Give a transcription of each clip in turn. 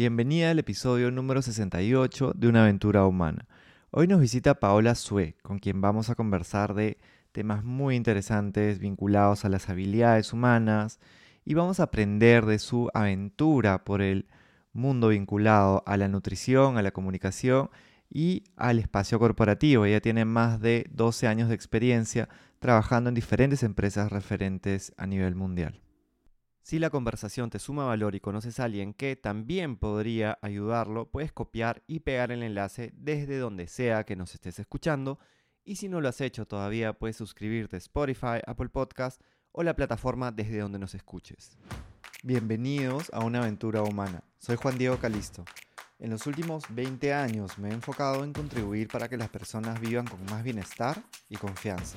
Bienvenida al episodio número 68 de Una aventura humana. Hoy nos visita Paola Sue, con quien vamos a conversar de temas muy interesantes vinculados a las habilidades humanas y vamos a aprender de su aventura por el mundo vinculado a la nutrición, a la comunicación y al espacio corporativo. Ella tiene más de 12 años de experiencia trabajando en diferentes empresas referentes a nivel mundial. Si la conversación te suma valor y conoces a alguien que también podría ayudarlo, puedes copiar y pegar el enlace desde donde sea que nos estés escuchando. Y si no lo has hecho todavía, puedes suscribirte a Spotify, Apple Podcast o la plataforma desde donde nos escuches. Bienvenidos a una aventura humana. Soy Juan Diego Calisto. En los últimos 20 años me he enfocado en contribuir para que las personas vivan con más bienestar y confianza.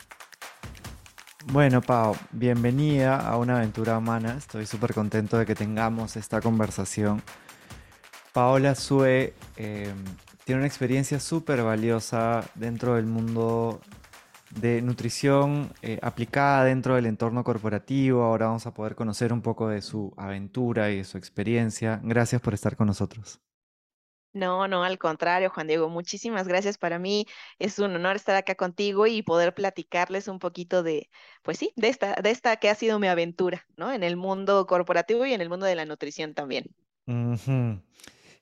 Bueno, Pau, bienvenida a una aventura humana. Estoy súper contento de que tengamos esta conversación. Paola Sue em, tiene una experiencia súper valiosa dentro del mundo de nutrición eh, aplicada dentro del entorno corporativo. Ahora vamos a poder conocer un poco de su aventura y de su experiencia. Gracias por estar con nosotros. No, no, al contrario, Juan Diego, muchísimas gracias. Para mí es un honor estar acá contigo y poder platicarles un poquito de, pues sí, de esta, de esta que ha sido mi aventura, ¿no? En el mundo corporativo y en el mundo de la nutrición también.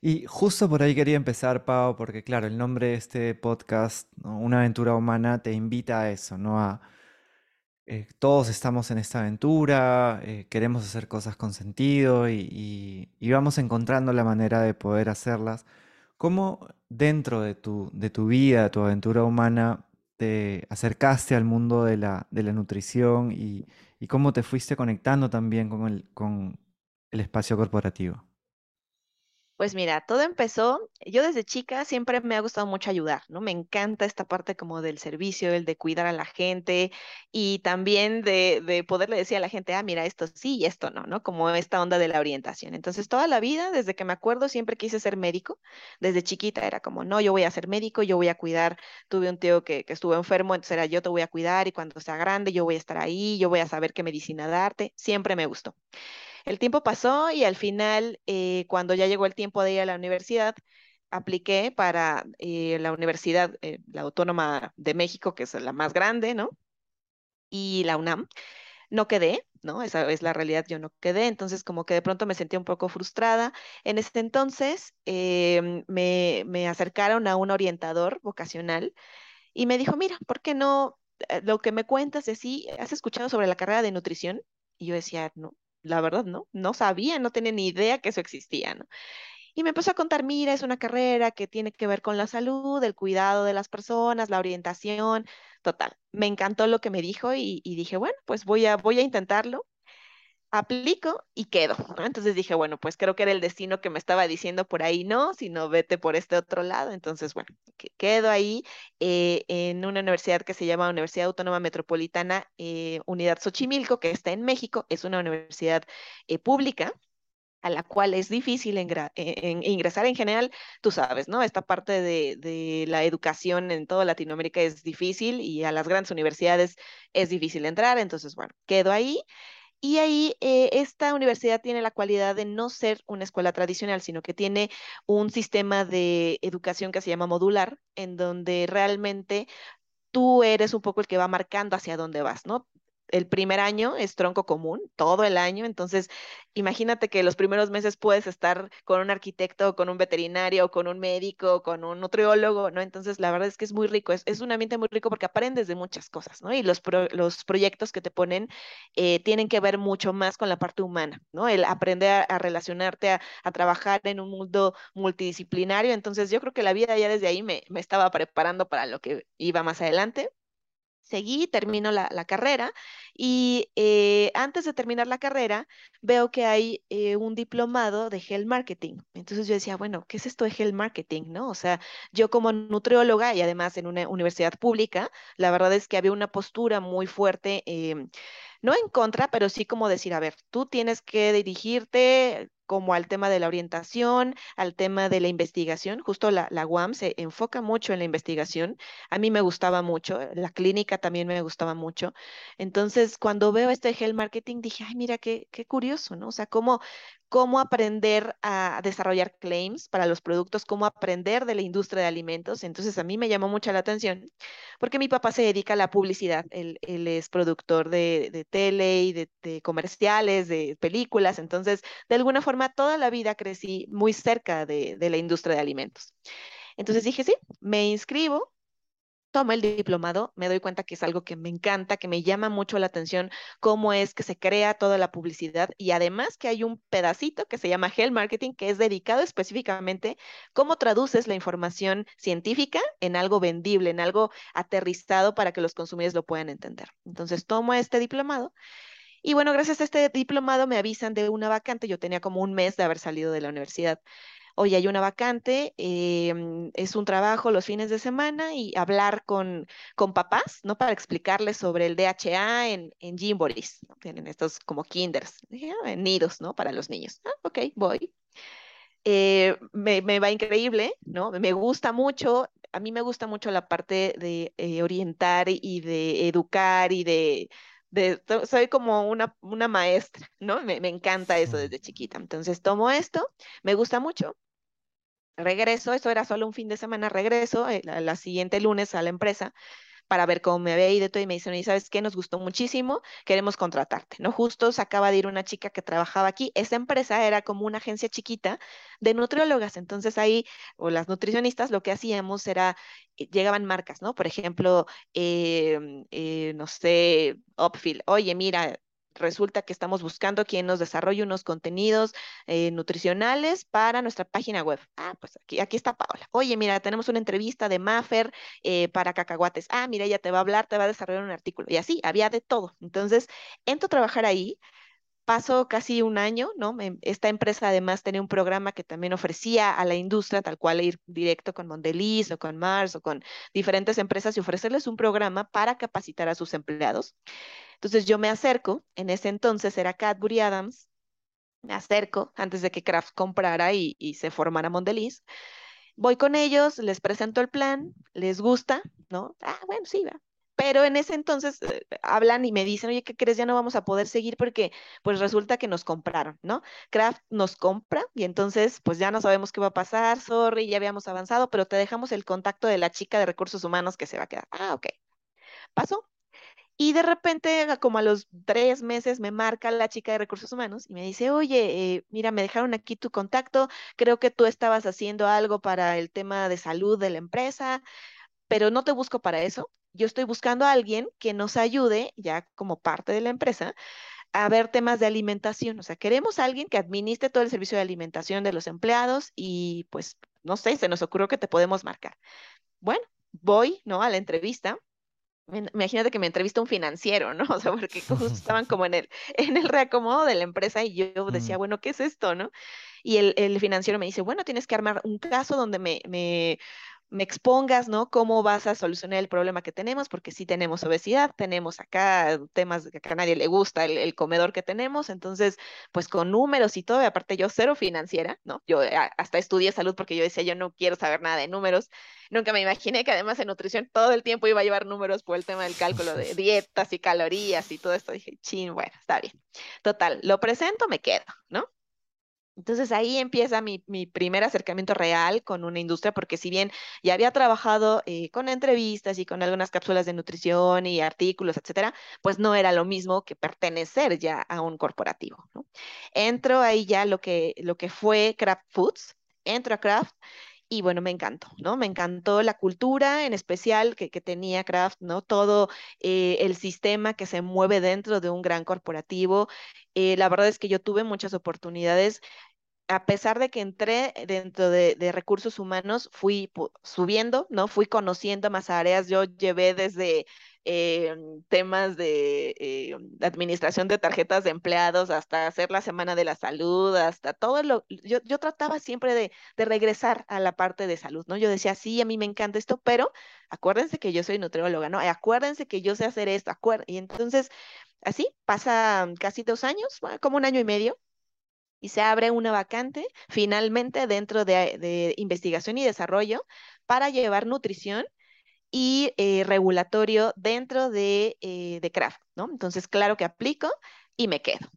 Y justo por ahí quería empezar, Pau, porque claro, el nombre de este podcast, Una aventura humana, te invita a eso, ¿no? A eh, todos estamos en esta aventura, eh, queremos hacer cosas con sentido y, vamos encontrando la manera de poder hacerlas. ¿Cómo dentro de tu, de tu vida, tu aventura humana, te acercaste al mundo de la, de la nutrición y, y, cómo te fuiste conectando también con el, con el espacio corporativo? Pues mira, todo empezó, yo desde chica siempre me ha gustado mucho ayudar, ¿no? Me encanta esta parte como del servicio, el de cuidar a la gente y también de, de poderle decir a la gente, ah, mira, esto sí y esto no, ¿no? Como esta onda de la orientación. Entonces, toda la vida, desde que me acuerdo, siempre quise ser médico. Desde chiquita era como, no, yo voy a ser médico, yo voy a cuidar. Tuve un tío que, que estuvo enfermo, entonces era yo te voy a cuidar y cuando sea grande yo voy a estar ahí, yo voy a saber qué medicina darte. Siempre me gustó. El tiempo pasó y al final, eh, cuando ya llegó el tiempo de ir a la universidad, apliqué para eh, la Universidad, eh, la Autónoma de México, que es la más grande, ¿no? Y la UNAM. No quedé, ¿no? Esa es la realidad, yo no quedé, entonces como que de pronto me sentí un poco frustrada. En ese entonces em, me, me acercaron a un orientador vocacional y me dijo, mira, ¿por qué no? Lo que me cuentas es si has escuchado sobre la carrera de nutrición. Y yo decía, no, la verdad, ¿no? No sabía, no tenía ni idea que eso existía, ¿no? Y me empezó a contar, mira, es una carrera que tiene que ver con la salud, el cuidado de las personas, la orientación, total. Me encantó lo que me dijo y, y dije, bueno, pues voy a, voy a intentarlo aplico y quedo. Entonces dije, bueno, pues creo que era el destino que me estaba diciendo por ahí, no, sino vete por este otro lado. Entonces, bueno, quedo ahí eh, en una universidad que se llama Universidad Autónoma Metropolitana eh, Unidad Xochimilco, que está en México, es una universidad eh, pública a la cual es difícil ingresar en general, tú sabes, ¿no? Esta parte de, de, la educación en toda Latinoamérica es difícil y a las grandes universidades es difícil entrar, entonces, bueno, quedo ahí y ahí eh, esta universidad tiene la cualidad de no ser una escuela tradicional, sino que tiene un sistema de educación que se llama modular, en donde realmente tú eres un poco el que va marcando hacia dónde vas, ¿no? El primer año es tronco común, todo el año, entonces imagínate que los primeros meses puedes estar con un arquitecto, con un veterinario, con un médico, con un nutriólogo, ¿no? Entonces la verdad es que es muy rico, es, un ambiente muy rico porque aprendes de muchas cosas, ¿no? Y los, los proyectos que te ponen eh, tienen que ver mucho más con la parte humana, ¿no? El aprender a, relacionarte, a, a, trabajar en un mundo multidisciplinario, entonces yo creo que la vida ya desde ahí me estaba preparando para lo que iba más adelante Seguí, termino la, carrera y eh, antes de terminar la carrera veo que hay eh, un diplomado de Health Marketing. Entonces yo decía, bueno, ¿qué es esto de Health Marketing? ¿No? O sea, yo como nutrióloga y además en una universidad pública, la verdad es que había una postura muy fuerte. em, no en contra, pero sí como decir, a ver, tú tienes que dirigirte como al tema de la orientación, al tema de la investigación. Justo la, la UAM se enfoca mucho en la investigación. A mí me gustaba mucho, la clínica también me gustaba mucho. Entonces, cuando veo este health marketing, dije, ay, mira, qué, qué curioso, ¿no? O sea, cómo, cómo aprender a desarrollar claims para los productos, cómo aprender de la industria de alimentos. Entonces, a mí me llamó mucho la atención porque mi papá se dedica a la publicidad. Él, es productor de, tele y de, comerciales, de películas. Entonces, de alguna forma, toda la vida crecí muy cerca de la industria de alimentos. Entonces dije, sí, me inscribo tomo el diplomado, me doy cuenta que es algo que me encanta, que me llama mucho la atención, cómo es que se crea toda la publicidad y además que hay un pedacito que se llama Health Marketing, que es dedicado específicamente cómo traduces la información científica en algo vendible, en algo aterrizado para que los consumidores lo puedan entender. Entonces tomo este diplomado. Y bueno, gracias a este diplomado me avisan de una vacante. Yo tenía como un mes de haber salido de la universidad oye, hay una vacante, em, es un trabajo los fines de semana y hablar con, con papás, ¿no? Para explicarles sobre el DHA en, en. Tienen estos como kinders, dije, "Ah, en nidos, ¿no? Para los niños. Ah, ok, voy. Eh, me, me va increíble, ¿no? Me gusta mucho, a mí me gusta mucho la parte de eh, orientar y de educar y de... De, so- soy como una, una maestra, ¿no? Me, me encanta eso desde chiquita. Entonces tomo esto, me gusta mucho, Regreso, eso era solo un fin de semana, regreso eh, la, siguiente lunes a la empresa para ver cómo me había ido y todo, y me dicen, y sabes qué, nos gustó muchísimo, queremos contratarte, ¿no? Justo se acaba de ir una chica que trabajaba aquí, esa empresa era como una agencia chiquita de nutriólogas, entonces ahí, o las nutricionistas, lo que hacíamos era, eh, llegaban marcas, ¿no? Por ejemplo, em, eh, no sé, Upfield, oye, mira, resulta que estamos buscando quien nos desarrolle unos contenidos eh, nutricionales para nuestra página web. Ah, pues aquí, aquí está Paola. Oye, mira, tenemos una entrevista de Maffer eh, para cacahuates. Ah, mira, ella te va a hablar, te va a desarrollar un artículo. Y así, había de todo. Entonces, entro a trabajar ahí. Paso casi un año, ¿no? Me- Esta empresa además tenía un programa que también ofrecía a la industria, tal cual ir directo con Mondelez o con Mars o con diferentes empresas y ofrecerles un programa para capacitar a sus empleados. Entonces yo me acerco, en ese entonces era Cadbury Adams, me acerco antes de que Kraft comprara y, se formara Mondelez. Voy con ellos, les presento el plan, les gusta, ¿no? Ah, bueno, sí, va. Pero en ese entonces eh, hablan y me dicen, oye, ¿qué crees? Ya no vamos a poder seguir porque pues resulta que nos compraron, ¿no? Kraft nos compra y entonces pues ya no sabemos qué va a pasar, sorry, ya habíamos avanzado, pero te dejamos el contacto de la chica de recursos humanos que se va a quedar. Ah, ok. Pasó. Y de repente, como a los tres meses, me marca la chica de recursos humanos y me dice, oye, eh, mira, me dejaron aquí tu contacto, creo que tú estabas haciendo algo para el tema de salud de la empresa, pero no te busco para eso. Yo estoy buscando a alguien que nos ayude, ya como parte de la empresa, a ver temas de alimentación. O sea, queremos a alguien que administre todo el servicio de alimentación de los empleados y pues, no sé, se nos ocurrió que te podemos marcar. Bueno, voy, ¿no? A la entrevista Imagínate que me entrevista un financiero, ¿no? O sea, porque justo estaban como en el, en el reacomodo de la empresa y yo decía, Mm, bueno, ¿qué es esto, no? Y el, el financiero me dice, bueno, tienes que armar un caso donde me, me, me expongas, ¿no? Cómo vas a solucionar el problema que tenemos, porque sí tenemos obesidad, tenemos acá temas que a nadie le gusta, el, el comedor que tenemos, entonces, pues con números y todo, y aparte yo cero financiera, ¿no? Yo eh, hasta estudié salud porque yo decía, yo no quiero saber nada de números, nunca me imaginé que además en nutrición todo el tiempo iba a llevar números por el tema del cálculo de dietas y calorías y todo esto, dije, chin, bueno, está bien. Total, lo presento, me quedo, ¿no? Entonces ahí empieza mi, mi primer acercamiento real con una industria, porque si bien ya había trabajado eh, con entrevistas y con algunas cápsulas de nutrición y artículos, etcétera, pues no era lo mismo que pertenecer ya a un corporativo, ¿no? Entro ahí ya lo que, lo que fue Kraft Foods, entro a Kraft y bueno, me encantó, ¿no? Me encantó la cultura en especial que, que tenía Kraft, ¿no? Todo eh, el sistema que se mueve dentro de un gran corporativo. Eh, la verdad es que yo tuve muchas oportunidades a pesar de que entré dentro de, de recursos humanos, fui subiendo, ¿no? Fui conociendo más áreas. Yo llevé desde eh, temas de eh, administración de tarjetas de empleados, hasta hacer la semana de la salud, hasta todo lo, yo, yo trataba siempre de, de regresar a la parte de salud, ¿no? Yo decía, sí, a mí me encanta esto, pero acuérdense que yo soy nutrióloga, ¿no? Acuérdense que yo sé hacer esto, acuérdense. Y entonces, así, pasa casi dos años, como un año y medio, y se abre una vacante finalmente dentro de, investigación y desarrollo para llevar nutrición y eh, regulatorio dentro de, eh, de Craft, ¿no? Entonces, claro que aplico y me quedo.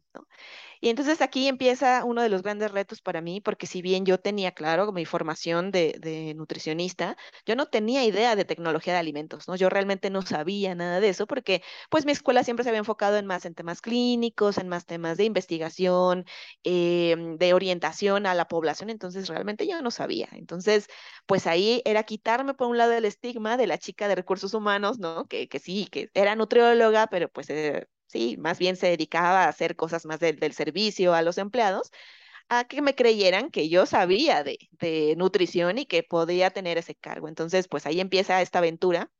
Y entonces aquí empieza uno de los grandes retos para mí, porque si bien yo tenía, claro, mi formación de, nutricionista, yo no tenía idea de tecnología de alimentos, ¿no? Yo realmente no sabía nada de eso, porque pues mi escuela siempre se había enfocado en más en temas clínicos, en más temas de investigación, eh, de orientación a la población, entonces realmente yo no sabía. Entonces, pues ahí era quitarme por un lado el estigma de la chica de recursos humanos, ¿no? Que, que sí, que era nutrióloga, pero pues... Eh, sí, más bien se dedicaba a hacer cosas más del, del servicio a los empleados, a que me creyeran que yo sabía de, de nutrición y que podía tener ese cargo. Entonces, pues ahí empieza esta aventura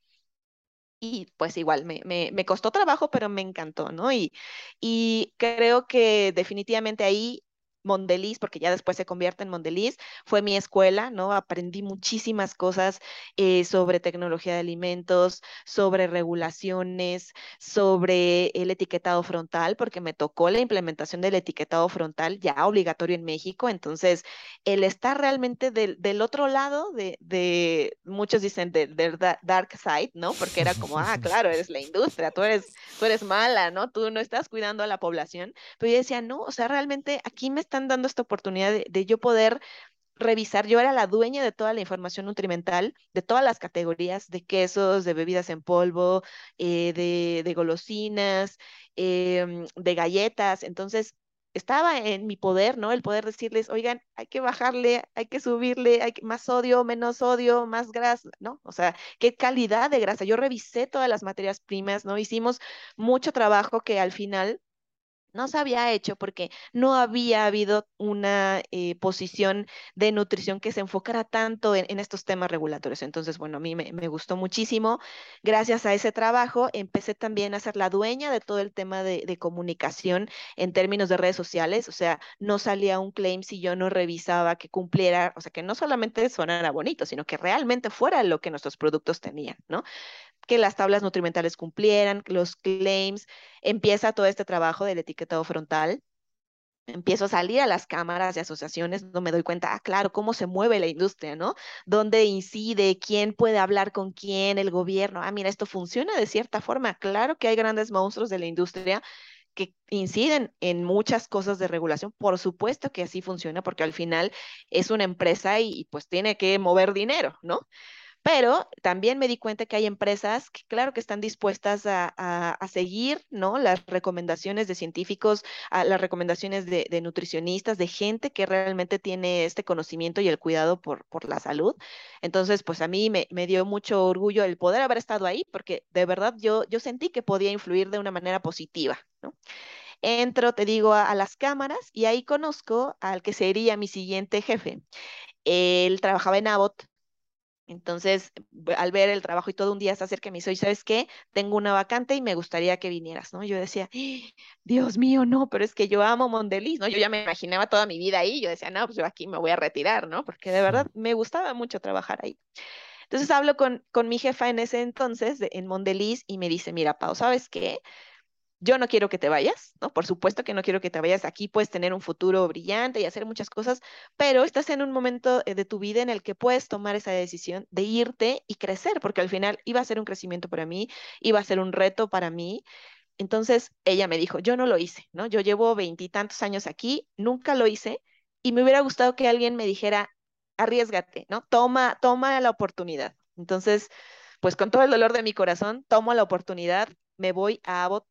y pues igual me, me, me, costó trabajo, pero me encantó, ¿no? Y, y creo que definitivamente ahí Mondeliz, porque ya después se convierte en Mondeliz, fue mi escuela, ¿no? Aprendí muchísimas cosas eh, sobre tecnología de alimentos, sobre regulaciones, sobre el etiquetado frontal, porque me tocó la implementación del etiquetado frontal ya obligatorio en México. Entonces, el estar realmente del, del otro lado de, de, muchos dicen del de dark side, ¿no? Porque era como, ah, claro, eres la industria, tú eres, tú eres mala, ¿no? Tú no estás cuidando a la población. Pero yo decía, no, o sea, realmente aquí me están dando esta oportunidad de, yo poder revisar, yo era la dueña de toda la información nutrimental, de todas las categorías de quesos, de bebidas en polvo, eh, de, golosinas, eh, de galletas. Entonces, estaba en mi poder, ¿no? El poder decirles, oigan, hay que bajarle, hay que subirle, hay que, más sodio, menos sodio, más grasa, ¿no? O sea, qué calidad de grasa. Yo revisé todas las materias primas, ¿no? Hicimos mucho trabajo que al final no se había hecho porque no había habido una eh, posición de nutrición que se enfocara tanto en, estos temas regulatorios. Entonces, bueno, a mí me, me, gustó muchísimo. Gracias a ese trabajo, empecé también a ser la dueña de todo el tema de, de comunicación en términos de redes sociales. O sea, no salía un claim si yo no revisaba que cumpliera, o sea, que no solamente sonara bonito, sino que realmente fuera lo que nuestros productos tenían, ¿no? que las tablas nutrimentales cumplieran, los claims, empieza todo este trabajo del etiquetado frontal. Empiezo a salir a las cámaras de asociaciones, no me doy cuenta, ah, claro, cómo se mueve la industria, ¿no? ¿Dónde incide? ¿Quién puede hablar con quién? El gobierno. Ah, mira, esto funciona de cierta forma. Claro que hay grandes monstruos de la industria que inciden en muchas cosas de regulación. Por supuesto que así funciona, porque al final es una empresa y, y pues tiene que mover dinero, ¿no? Pero también me di cuenta que hay empresas que, claro, que están dispuestas a, a, seguir, ¿no? Las recomendaciones de científicos, las recomendaciones de, nutricionistas, de gente que realmente tiene este conocimiento y el cuidado por, por la salud. Entonces, pues a mí me, me, dio mucho orgullo el poder haber estado ahí, porque de verdad yo, yo sentí que podía influir de una manera positiva. Entro, te digo, a, a las cámaras y ahí conozco al que sería mi siguiente jefe. Él trabajaba en Abbott, entonces, al ver el trabajo y todo un día se acerca y me dice, ¿sabes qué? Tengo una vacante y me gustaría que vinieras, ¿no? Yo decía, Dios mío, no, pero es que yo amo Mondeliz, ¿no? Yo ya me imaginaba toda mi vida ahí, yo decía, no, pues yo aquí me voy a retirar, ¿no? Porque de verdad me gustaba mucho trabajar ahí. Entonces hablo con, con mi jefa en ese entonces, de, en Mondeliz, y me dice, mira, Pau, ¿sabes qué? Yo no quiero que te vayas, ¿no? Por supuesto que no quiero que te vayas. Aquí puedes tener un futuro brillante y hacer muchas cosas, pero estás en un momento eh, de tu vida en el que puedes tomar esa decisión de irte y crecer, porque al final iba a ser un crecimiento para mí, iba a ser un reto para mí. Entonces ella me dijo, yo no lo hice, ¿no? Yo llevo veintitantos años aquí, nunca lo hice y me hubiera gustado que alguien me dijera, arriesgate, ¿no? Toma, toma la oportunidad. Entonces, pues con todo el dolor de mi corazón, tomo la oportunidad, me voy a Abbott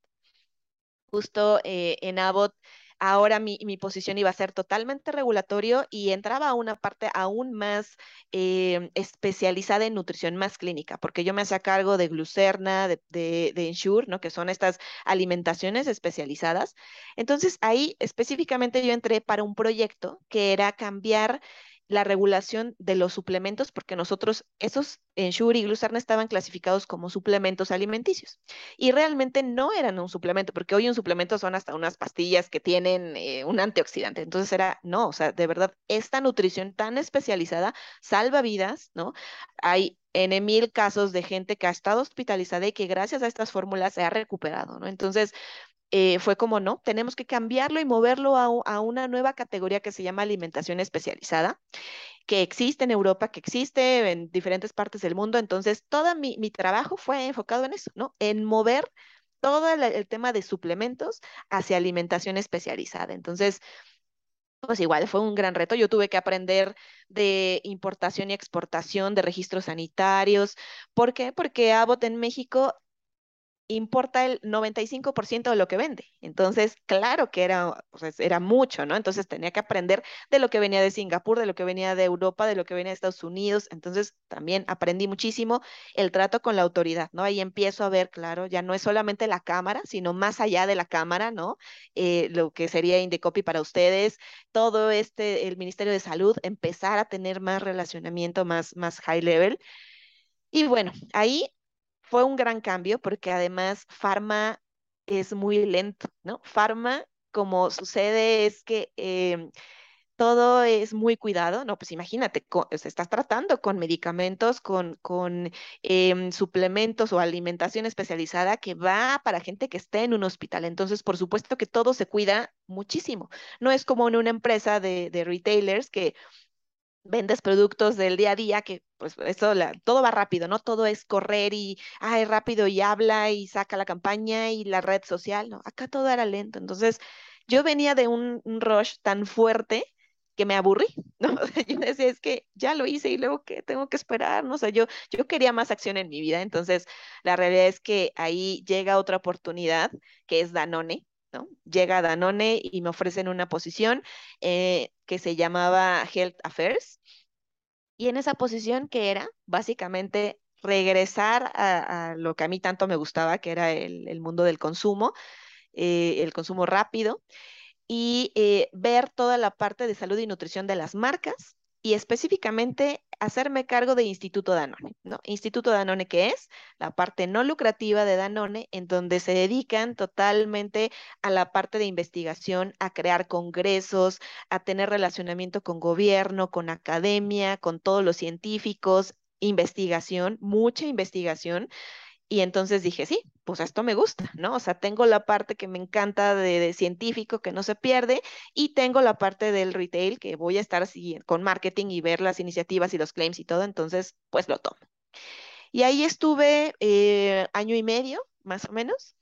justo eh, en Abbott, ahora mi, mi, posición iba a ser totalmente regulatorio y entraba a una parte aún más eh, especializada en nutrición más clínica, porque yo me hacía cargo de glucerna, de, de, de, Ensure, ¿no? que son estas alimentaciones especializadas. Entonces ahí específicamente yo entré para un proyecto que era cambiar la regulación de los suplementos, porque nosotros, esos en Shure y Glucerna estaban clasificados como suplementos alimenticios. Y realmente no eran un suplemento, porque hoy un suplemento son hasta unas pastillas que tienen eh, un antioxidante. Entonces era, no, o sea, de verdad, esta nutrición tan especializada salva vidas, ¿no? Hay en mil casos de gente que ha estado hospitalizada y que gracias a estas fórmulas se ha recuperado, ¿no? Entonces, eh, fue como no, tenemos que cambiarlo y moverlo a, una nueva categoría que se llama alimentación especializada, que existe en Europa, que existe en diferentes partes del mundo. Entonces, todo mi, trabajo fue enfocado en eso, ¿no? En mover todo el, tema de suplementos hacia alimentación especializada. Entonces, pues igual fue un gran reto. Yo tuve que aprender de importación y exportación de registros sanitarios. ¿Por qué? Porque Abbott en México importa el 95% de lo que vende. Entonces, claro que era, pues, era mucho, ¿no? Entonces tenía que aprender de lo que venía de Singapur, de lo que venía de Europa, de lo que venía de Estados Unidos. Entonces, también aprendí muchísimo el trato con la autoridad, ¿no? Ahí empiezo a ver, claro, ya no es solamente la cámara, sino más allá de la cámara, ¿no? Eh, lo que sería Indecopy para ustedes, todo este, el Ministerio de Salud, empezar a tener más relacionamiento, más, más high level. Y bueno, ahí fue un gran cambio porque además Pharma es muy lento, ¿no? Pharma, como sucede, es que em, todo es muy cuidado, ¿no? Pues imagínate, se estás tratando con medicamentos, con, con em, suplementos o alimentación especializada que va para gente que esté en un hospital. Entonces, por supuesto que todo se cuida muchísimo. No es como en una empresa de retailers que vendes productos del día a día, que pues eso, todo va rápido, ¿no? Todo es correr y, ay, rápido y habla y saca la campaña y la red social, ¿no? Acá todo era lento. Entonces, yo venía de un, rush tan fuerte que me aburrí, ¿no? yo decía, es que ya lo hice y luego que tengo que esperar, ¿no? O sea, yo, yo quería más acción en mi vida, entonces la realidad es que ahí llega otra oportunidad, que es Danone, Llega Danone y me ofrecen una posición eh, que se llamaba Health Affairs. Y en esa posición que era básicamente regresar a, lo que a mí tanto me gustaba, que era el, mundo del consumo, eh, el consumo rápido, y eh, ver toda la parte de salud y nutrición de las marcas y específicamente hacerme cargo de Instituto Danone, ¿no? Instituto Danone, que es la parte no lucrativa de Danone, en donde se dedican totalmente a la parte de investigación, a crear congresos, a tener relacionamiento con gobierno, con academia, con todos los científicos, investigación, mucha investigación y entonces dije, sí, pues esto me gusta, ¿no? O sea, tengo la parte que me encanta de, científico que no se pierde y tengo la parte del retail que voy a estar así con marketing y ver las iniciativas y los claims y todo, entonces pues lo tomo. Y ahí estuve eh, año y medio, más o menos,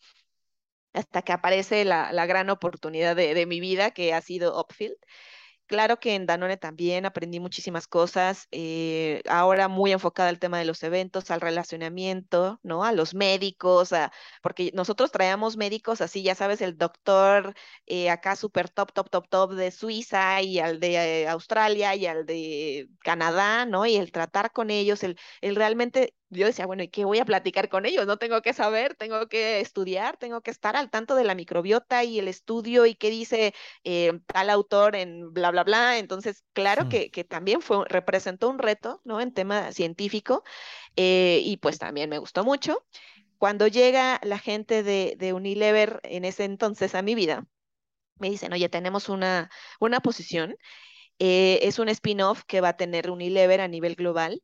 hasta que aparece la, gran oportunidad de, de, mi vida, que ha sido Upfield. Claro que en Danone también aprendí muchísimas cosas, eh, ahora muy enfocada al tema de los eventos, al relacionamiento, ¿no? A los médicos, porque nosotros traíamos médicos así, ya sabes, el doctor eh, acá súper top, top, top, top de Suiza y al de eh, Australia y al de Canadá, ¿no? Y el tratar con ellos, el, el realmente yo decía, bueno, ¿y qué voy a platicar con ellos? No tengo que saber, tengo que estudiar, tengo que estar al tanto de la microbiota y el estudio y qué dice eh, tal autor en bla, bla, bla. Entonces, claro que, que, también fue, representó un reto, ¿no? En tema científico eh, y pues también me gustó mucho. Cuando llega la gente de, de Unilever en ese entonces a mi vida, me dicen, oye, tenemos una, una posición, eh, es un spin-off que va a tener Unilever a nivel global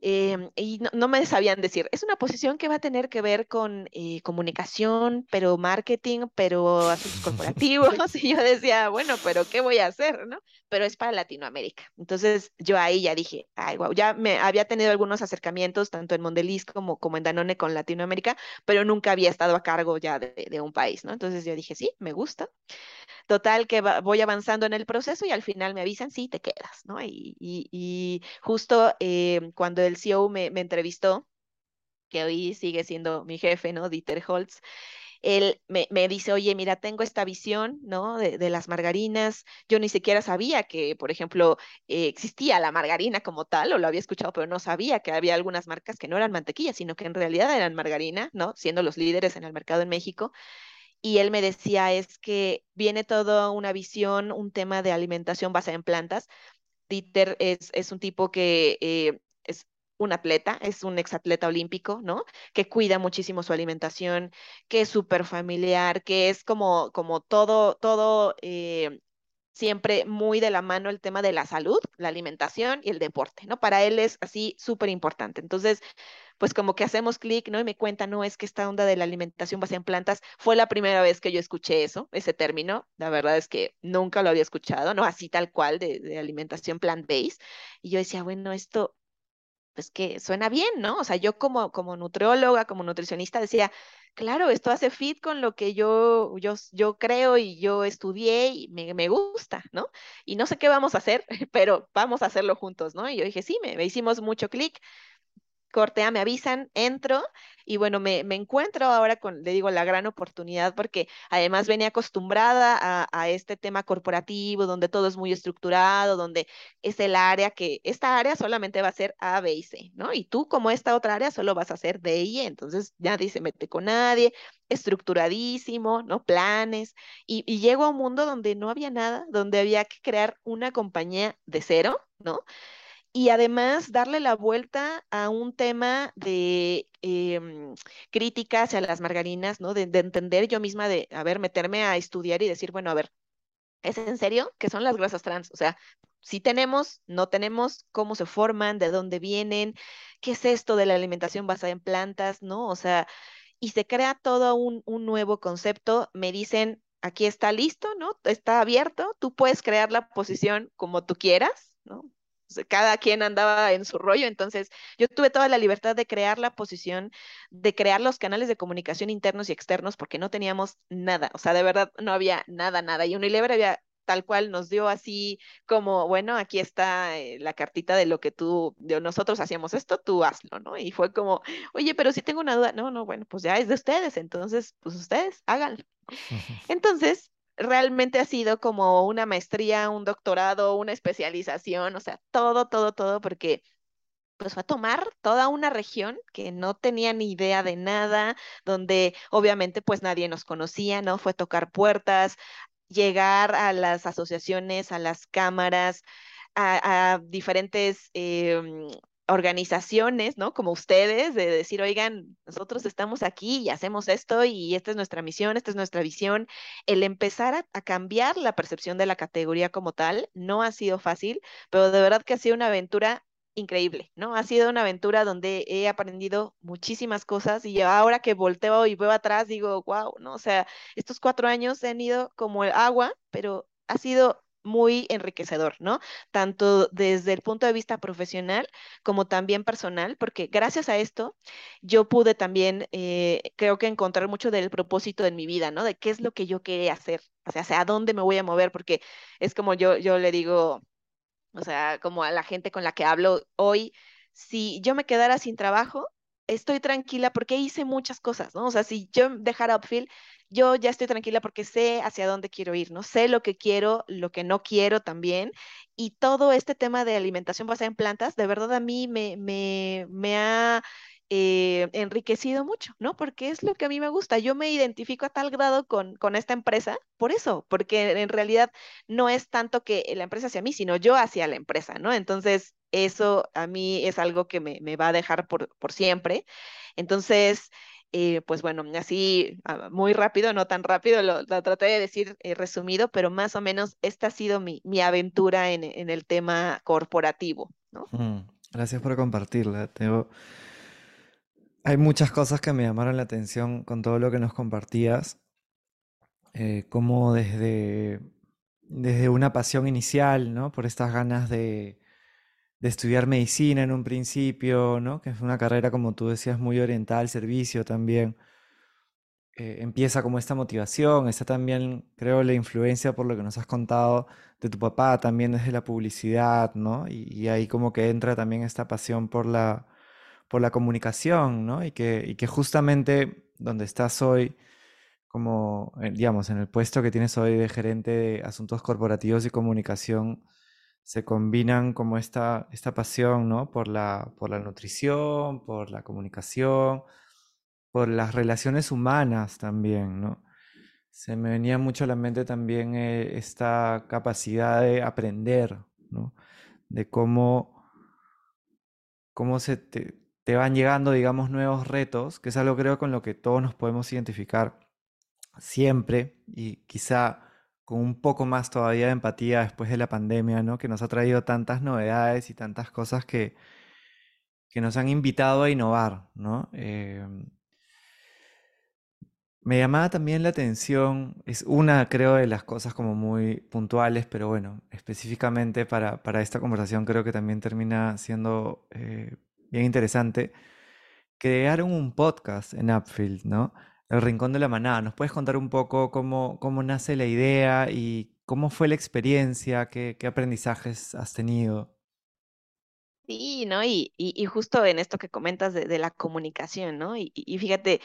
Em, y no, me sabían decir, es una posición que va a tener que ver con eh, comunicación, pero marketing, pero asuntos corporativos. y yo decía, bueno, pero ¿qué voy a hacer? ¿no? Pero es para Latinoamérica. Entonces yo ahí ya dije, ay, wow, ya me había tenido algunos acercamientos, tanto en Mondeliz como, como en Danone con Latinoamérica, pero nunca había estado a cargo ya de, de un país, ¿no? Entonces yo dije, sí, me gusta. Total, que voy avanzando en el proceso y al final me avisan, sí, te quedas, ¿no? Y, justo eh, cuando el CEO me, entrevistó, que hoy sigue siendo mi jefe, ¿no? Dieter Holtz, él me, dice, oye, mira, tengo esta visión, ¿no? De, las margarinas. Yo ni siquiera sabía que, por ejemplo, eh, existía la margarina como tal, o lo había escuchado, pero no sabía que había algunas marcas que no eran mantequilla, sino que en realidad eran margarina, ¿no? Siendo los líderes en el mercado en México y él me decía es que viene toda una visión, un tema de alimentación basada en plantas, Dieter es, un tipo que eh, un atleta, es un exatleta olímpico, ¿no? Que cuida muchísimo su alimentación, que es súper familiar, que es como, como todo, todo eh, siempre muy de la mano el tema de la salud, la alimentación y el deporte, ¿no? Para él es así súper importante. Entonces, pues como que hacemos clic, ¿no? Y me cuenta, no, es que esta onda de la alimentación basada en plantas fue la primera vez que yo escuché eso, ese término. La verdad es que nunca lo había escuchado, ¿no? Así tal cual de, de alimentación plant-based. Y yo decía, bueno, esto pues que suena bien, ¿no? O sea, yo como, como nutrióloga, como nutricionista decía, claro, esto hace fit con lo que yo, yo, yo creo y yo estudié y me, me gusta, ¿no? Y no sé qué vamos a hacer, pero vamos a hacerlo juntos, ¿no? Y yo dije, sí, me, me hicimos mucho clic cortea, me avisan, entro y bueno, me, me, encuentro ahora con, le digo, la gran oportunidad porque además venía acostumbrada a, este tema corporativo donde todo es muy estructurado, donde es el área que, esta área solamente va a ser A, B y C, ¿no? Y tú como esta otra área solo vas a hacer D y E, entonces nadie se mete con nadie, estructuradísimo, ¿no? Planes, y, y llego a un mundo donde no había nada, donde había que crear una compañía de cero, ¿no? Y además darle la vuelta a un tema de eh, crítica hacia las margarinas, ¿no? De, de, entender yo misma de, a ver, meterme a estudiar y decir, bueno, a ver, ¿es en serio? ¿Qué son las grasas trans? O sea, si tenemos, no tenemos, cómo se forman, de dónde vienen, qué es esto de la alimentación basada en plantas, ¿no? O sea, y se crea todo un, un nuevo concepto, me dicen, aquí está listo, ¿no? Está abierto, tú puedes crear la posición como tú quieras, ¿no? Cada quien andaba en su rollo, entonces yo tuve toda la libertad de crear la posición, de crear los canales de comunicación internos y externos, porque no teníamos nada, o sea, de verdad no había nada, nada, y Unilever había tal cual nos dio así como, bueno, aquí está eh, la cartita de lo que tú, de nosotros hacíamos esto, tú hazlo, ¿no? Y fue como, oye, pero si tengo una duda, no, no, bueno, pues ya es de ustedes, entonces, pues ustedes háganlo. Entonces, realmente ha sido como una maestría, un doctorado, una especialización, o sea, todo, todo, todo, porque pues fue a tomar toda una región que no tenía ni idea de nada, donde obviamente pues nadie nos conocía, ¿no? Fue tocar puertas, llegar a las asociaciones, a las cámaras, a, a diferentes eh, organizaciones, ¿no? Como ustedes, de decir, oigan, nosotros estamos aquí y hacemos esto y esta es nuestra misión, esta es nuestra visión. El empezar a, cambiar la percepción de la categoría como tal no ha sido fácil, pero de verdad que ha sido una aventura increíble, ¿no? Ha sido una aventura donde he aprendido muchísimas cosas y ahora que volteo y veo atrás digo, wow, ¿no? O sea, estos cuatro años han ido como el agua, pero ha sido muy enriquecedor, ¿no? Tanto desde el punto de vista profesional como también personal, porque gracias a esto yo pude también, eh, creo que encontrar mucho del propósito en mi vida, ¿no? De qué es lo que yo quería hacer, o sea, hacia dónde me voy a mover, porque es como yo, yo le digo, o sea, como a la gente con la que hablo hoy, si yo me quedara sin trabajo, estoy tranquila porque hice muchas cosas, ¿no? O sea, si yo dejara Upfield, yo ya estoy tranquila porque sé hacia dónde quiero ir, ¿no? Sé lo que quiero, lo que no quiero también. Y todo este tema de alimentación basada en plantas, de verdad a mí me, me, me ha eh, enriquecido mucho, ¿no? Porque es lo que a mí me gusta. Yo me identifico a tal grado con, con esta empresa por eso, porque en realidad no es tanto que la empresa hacia mí, sino yo hacia la empresa, ¿no? Entonces, eso a mí es algo que me, me va a dejar por, por siempre. Entonces, eh, pues bueno, así uh, muy rápido, no tan rápido, lo, lo traté de decir eh, resumido, pero más o menos esta ha sido mi, mi aventura en, en, el tema corporativo, ¿no? Mm, gracias por compartirla. Tengo... Hay muchas cosas que me llamaron la atención con todo lo que nos compartías, eh, como desde, desde una pasión inicial, ¿no? Por estas ganas de, de estudiar medicina en un principio, ¿no? Que es una carrera, como tú decías, muy orientada al servicio también. Eh, empieza como esta motivación, está también, creo, la influencia por lo que nos has contado de tu papá, también desde la publicidad, ¿no? Y, y ahí como que entra también esta pasión por la, por la comunicación, ¿no? Y que, y que justamente donde estás hoy, como, eh, digamos, en el puesto que tienes hoy de gerente de asuntos corporativos y comunicación, se combinan como esta, esta pasión, ¿no? Por la, por la nutrición, por la comunicación, por las relaciones humanas también, ¿no? Se me venía mucho a la mente también eh, esta capacidad de aprender, ¿no? de cómo, cómo se te, te van llegando, digamos, nuevos retos, que es algo creo con lo que todos nos podemos identificar siempre y quizá con un poco más todavía de empatía después de la pandemia, ¿no? Que nos ha traído tantas novedades y tantas cosas que, que nos han invitado a innovar, ¿no? Em, me llamaba también la atención, es una creo de las cosas como muy puntuales, pero bueno, específicamente para, para esta conversación creo que también termina siendo eh, bien interesante. Crearon un podcast en Upfield, ¿no? El Rincón de la Manada. ¿Nos puedes contar un poco cómo, cómo nace la idea y cómo fue la experiencia? ¿Qué, qué aprendizajes has tenido? Sí, ¿no? Y, y, justo en esto que comentas de, de la comunicación, ¿no? Y, y fíjate,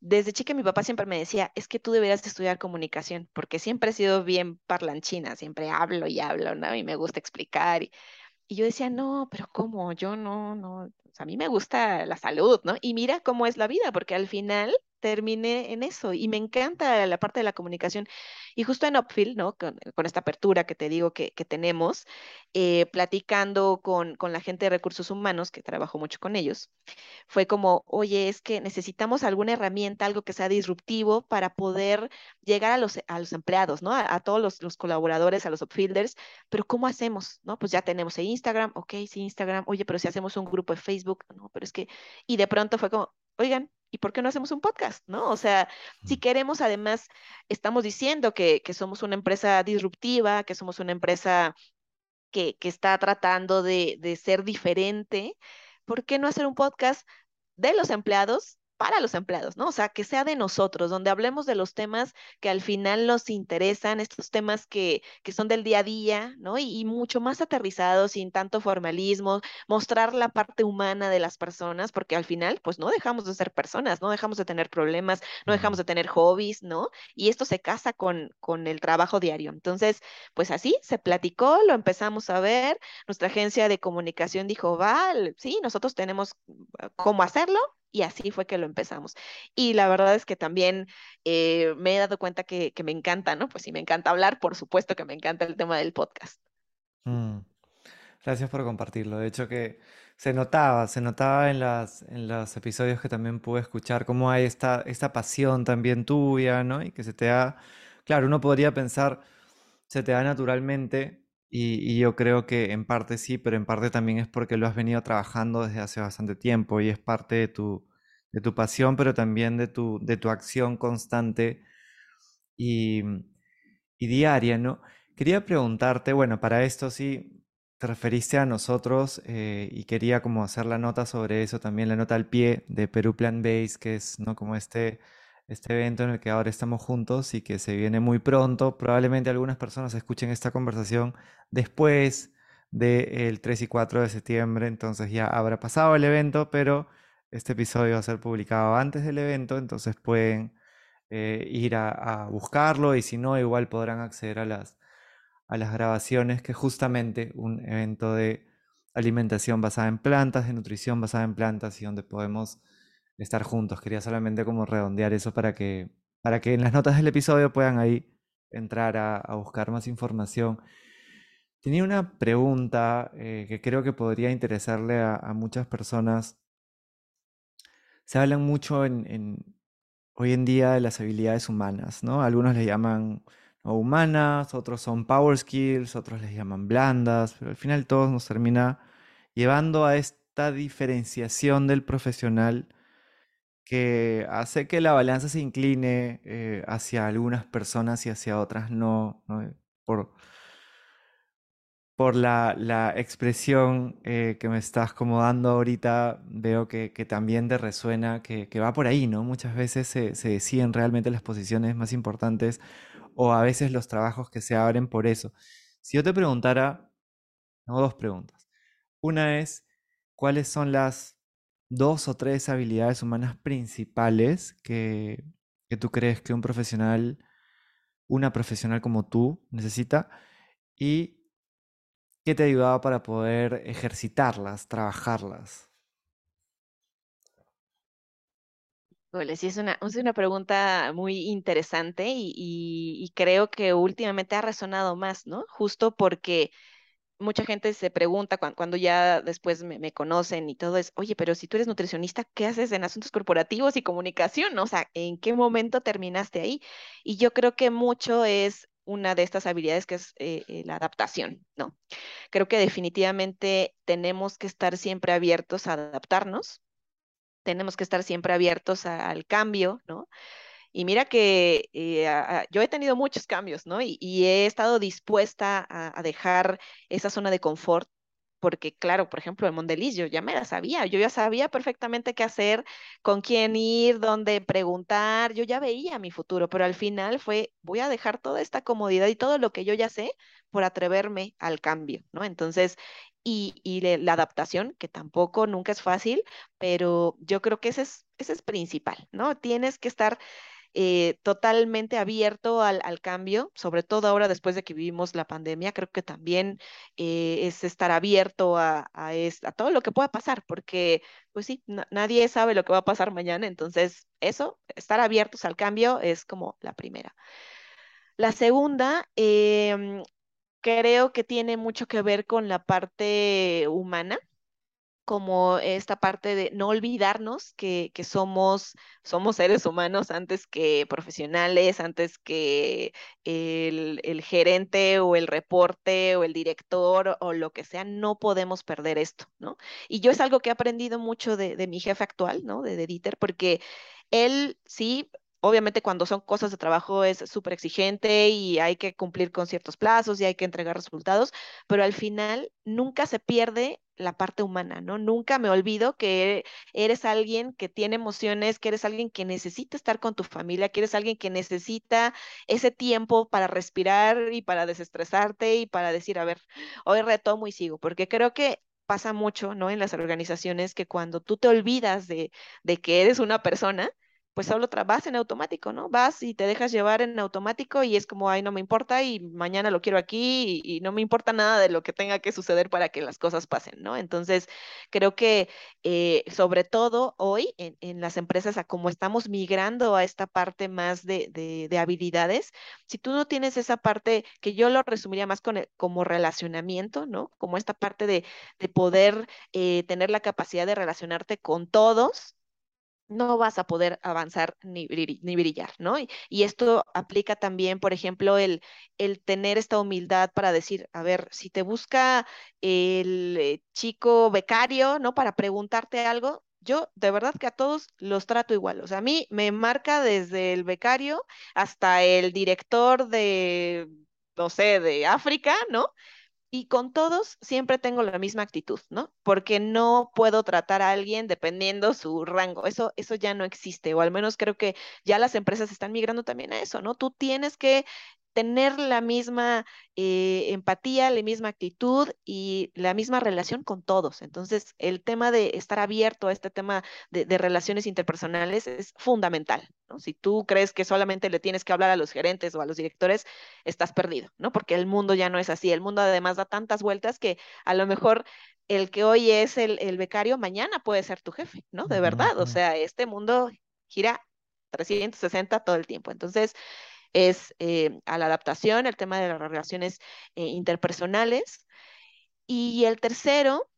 desde chica mi papá siempre me decía, es que tú deberías de estudiar comunicación, porque siempre he sido bien parlanchina, siempre hablo y hablo, ¿no? Y me gusta explicar. Y, yo decía, no, pero ¿cómo? Yo no, no, a mí me gusta la salud, ¿no? Y mira cómo es la vida, porque al final terminé en eso y me encanta la parte de la comunicación. Y justo en Upfield, ¿no? Con, esta apertura que te digo que, tenemos, eh, platicando con, con la gente de recursos humanos, que trabajo mucho con ellos, fue como, oye, es que necesitamos alguna herramienta, algo que sea disruptivo para poder llegar a los, a los empleados, ¿no? A, todos los, colaboradores, a los upfielders, pero ¿cómo hacemos? ¿No? Pues ya tenemos Instagram, ok, sí, Instagram, oye, pero si hacemos un grupo de Facebook, no, pero es que, y de pronto fue como, oigan, ¿y por qué no hacemos un podcast? ¿No? O sea, si queremos, además, estamos diciendo que, que somos una empresa disruptiva, que somos una empresa que, que está tratando de, de ser diferente, ¿por qué no hacer un podcast de los empleados? Para los empleados, ¿no? O sea, que sea de nosotros, donde hablemos de los temas que al final nos interesan, estos temas que, que son del día a día, ¿no? Y, y mucho más aterrizados, sin tanto formalismo, mostrar la parte humana de las personas, porque al final, pues no dejamos de ser personas, no dejamos de tener problemas, no dejamos de tener hobbies, ¿no? Y esto se casa con, con el trabajo diario. Entonces, pues así se platicó, lo empezamos a ver, nuestra agencia de comunicación dijo, vale, sí, nosotros tenemos eh, cómo hacerlo. Y así fue que lo empezamos. Y la verdad es que también eh, me he dado cuenta que, que me encanta, ¿no? Pues sí, me encanta hablar, por supuesto que me encanta el tema del podcast. mm. Gracias por compartirlo. De hecho que se notaba, se notaba en las, en los episodios que también pude escuchar cómo hay esta, esta pasión también tuya, ¿no? Y que se te da, claro, uno podría pensar, se te da naturalmente, y, y yo creo que en parte sí, pero en parte también es porque lo has venido trabajando desde hace bastante tiempo y es parte de tu, de tu pasión, pero también de tu, de tu acción constante y, diaria, ¿no? Quería preguntarte, bueno, para esto sí te referiste a nosotros eh, y quería como hacer la nota sobre eso también, la nota al pie de Perú Plan Base, que es, ¿no? Como este, este evento en el que ahora estamos juntos y que se viene muy pronto. Probablemente algunas personas escuchen esta conversación después del 3 y 4 de septiembre, entonces ya habrá pasado el evento, pero este episodio va a ser publicado antes del evento, entonces pueden eh, ir a, a buscarlo y si no, igual podrán acceder a las, a las grabaciones, que justamente un evento de alimentación basada en plantas, de nutrición basada en plantas y donde podemos estar juntos. Quería solamente como redondear eso para que, para que en las notas del episodio puedan ahí entrar a, buscar más información. Tenía una pregunta eh, que creo que podría interesarle a, muchas personas. Se hablan mucho hoy en día de las habilidades humanas, ¿no? Algunos le llaman humanas, otros son power skills, otros les llaman blandas, pero al final todos nos termina llevando a esta diferenciación del profesional que hace que la balanza se incline eh, hacia algunas personas y hacia otras no, ¿no? Por, por la, la expresión eh, que me estás como dando ahorita, veo que, que también te resuena, que, que va por ahí, ¿no? Muchas veces se, se deciden realmente las posiciones más importantes o a veces los trabajos que se abren por eso. Si yo te preguntara, tengo dos preguntas. Una es, ¿cuáles son las dos o tres habilidades humanas principales que, que tú crees que un profesional, una profesional como tú necesita? Y ¿Qué te ayudaba para poder ejercitarlas, trabajarlas? Sí, es una, es una pregunta muy interesante y- y creo que últimamente ha resonado más, ¿no? Justo porque mucha gente se pregunta cuando, ya después me, conocen y todo es, oye, pero si tú eres nutricionista, ¿qué haces en asuntos corporativos y comunicación? O sea, ¿en qué momento terminaste ahí? Y yo creo que mucho es una de estas habilidades que es eh, eh, la adaptación, ¿no? Creo que definitivamente tenemos que estar siempre abiertos a adaptarnos, tenemos que estar siempre abiertos al cambio, ¿no? Y mira que eh, yo he tenido muchos cambios, ¿no? Y, he estado dispuesta a, dejar esa zona de confort, porque claro, por ejemplo, el Mondeliz yo ya me la sabía, yo ya sabía perfectamente qué hacer, con quién ir, dónde preguntar, yo ya veía mi futuro, pero al final fue, voy a dejar toda esta comodidad y todo lo que yo ya sé por atreverme al cambio, ¿no? Entonces, y, y la adaptación, que tampoco nunca es fácil, pero yo creo que ese es, ese es principal, ¿no? Tienes que estar eh, totalmente abierto al, cambio, sobre todo ahora después de que vivimos la pandemia, creo que también eh, es estar abierto a, a, todo lo que pueda pasar, porque pues sí, nadie sabe lo que va a pasar mañana, entonces eso, estar abiertos al cambio es como la primera. La segunda, em, creo que tiene mucho que ver con la parte humana como esta parte de no olvidarnos que, somos, somos seres humanos antes que profesionales, antes que el, gerente o el reporte o el director o lo que sea, no podemos perder esto, ¿no? Y yo es algo que he aprendido mucho de, de mi jefe actual, ¿no? De, de Dieter, porque él sí Obviamente cuando son cosas de trabajo es súper exigente y hay que cumplir con ciertos plazos y hay que entregar resultados, pero al final nunca se pierde la parte humana, ¿no? Nunca me olvido que eres alguien que tiene emociones, que eres alguien que necesita estar con tu familia, que eres alguien que necesita ese tiempo para respirar y para desestresarte y para decir, a ver, hoy retomo y sigo, porque creo que pasa mucho, ¿no? En las organizaciones que cuando tú te olvidas de, de que eres una persona, pues solo vas en automático, ¿no? Vas y te dejas llevar en automático y es como, ay, no me importa y mañana lo quiero aquí y, no me importa nada de lo que tenga que suceder para que las cosas pasen, ¿no? Entonces, creo que eh, sobre todo hoy en, las empresas, a como estamos migrando a esta parte más de, de, habilidades, si tú no tienes esa parte que yo lo resumiría más con como relacionamiento, ¿no? Como esta parte de, de poder eh, tener la capacidad de relacionarte con todos no vas a poder avanzar ni, brillar, ¿no? Y, esto aplica también, por ejemplo, el, el tener esta humildad para decir, a ver, si te busca el eh, chico becario, ¿no? Para preguntarte algo, yo de verdad que a todos los trato igual. O sea, a mí me marca desde el becario hasta el director de, no sé, de África, ¿no? Y con todos siempre tengo la misma actitud, ¿no? Porque no puedo tratar a alguien dependiendo su rango. Eso, eso ya no existe, o al menos creo que ya las empresas están migrando también a eso, ¿no? Tú tienes que tener la misma eh, empatía, la misma actitud y la misma relación con todos. Entonces, el tema de estar abierto a este tema de, relaciones interpersonales es fundamental. ¿no? Si tú crees que solamente le tienes que hablar a los gerentes o a los directores, estás perdido, ¿no? Porque el mundo ya no es así. El mundo además da tantas vueltas que a lo mejor el que hoy es el, el becario, mañana puede ser tu jefe, ¿no? De verdad. O sea, este mundo gira 360 todo el tiempo. Entonces, es eh, a la adaptación, el tema de las relaciones eh, interpersonales. Y el tercero,